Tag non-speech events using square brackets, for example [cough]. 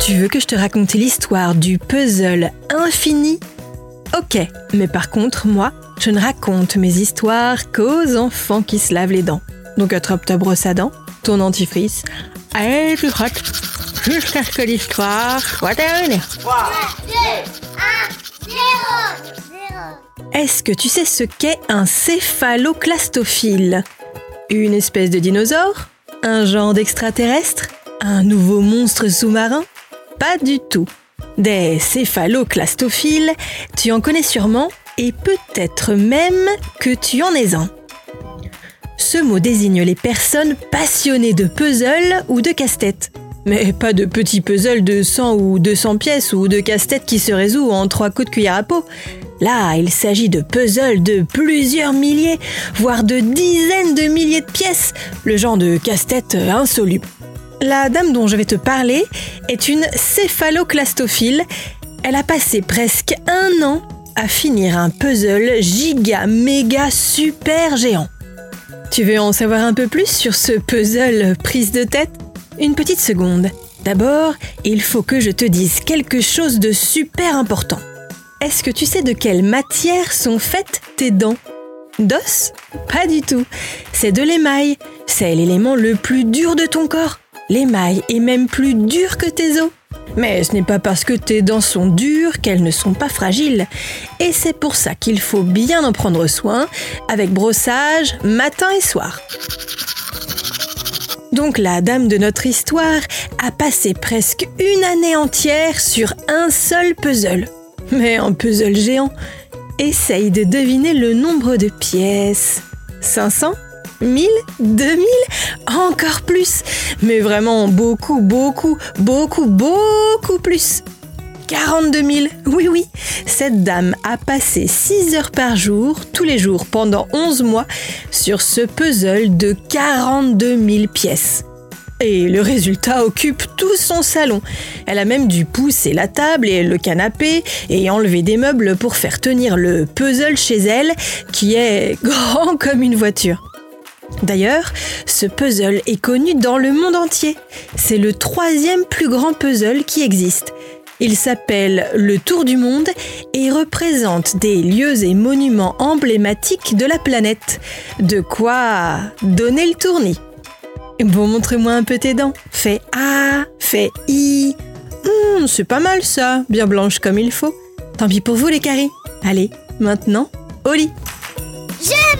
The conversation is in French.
Tu veux que je te raconte l'histoire du puzzle infini? Ok, mais par contre, moi, je ne raconte mes histoires qu'aux enfants qui se lavent les dents. Donc attrape ta brosse à dents, ton dentifrice, et tu frottes jusqu'à ce que l'histoire soit terminée. 3, 2, 1, 0, Est-ce que tu sais ce qu'est un céphaloclastophile? Une espèce de dinosaure? Un genre d'extraterrestre? Un nouveau monstre sous-marin? Pas du tout. Des céphaloclastophiles, tu en connais sûrement et peut-être même que tu en es un. Ce mot désigne les personnes passionnées de puzzles ou de casse-tête. Mais pas de petits puzzles de 100 ou 200 pièces ou de casse-tête qui se résout en trois coups de cuillère à peau. Là, il s'agit de puzzles de plusieurs milliers, voire de dizaines de milliers de pièces, le genre de casse-tête insoluble. La dame dont je vais te parler est une céphaloclastophile. Elle a passé presque un an à finir un puzzle giga méga super géant. Tu veux en savoir un peu plus sur ce puzzle prise de tête? Une petite seconde. D'abord, il faut que je te dise quelque chose de super important. Est-ce que tu sais de quelle matière sont faites tes dents? D'os? Pas du tout. C'est de l'émail. C'est l'élément le plus dur de ton corps. L'émail est même plus dur que tes os. Mais ce n'est pas parce que tes dents sont dures qu'elles ne sont pas fragiles. Et c'est pour ça qu'il faut bien en prendre soin avec brossage matin et soir. Donc la dame de notre histoire a passé presque une année entière sur un seul puzzle. Mais un puzzle géant. Essaye de deviner le nombre de pièces. 500 1000 2000 Encore plus Mais vraiment beaucoup, beaucoup, beaucoup, beaucoup plus 42 000 Oui, oui Cette dame a passé 6 heures par jour, tous les jours, pendant 11 mois, sur ce puzzle de 42 000 pièces. Et le résultat occupe tout son salon. Elle a même dû pousser la table et le canapé et enlever des meubles pour faire tenir le puzzle chez elle, qui est [laughs] grand comme une voiture. D'ailleurs, ce puzzle est connu dans le monde entier. C'est le troisième plus grand puzzle qui existe. Il s'appelle le Tour du Monde et représente des lieux et monuments emblématiques de la planète. De quoi donner le tournis? Bon, montre-moi un peu tes dents. Fais A, fais I. Hmm, c'est pas mal ça, bien blanche comme il faut. Tant pis pour vous les caries. Allez, maintenant, au lit. Je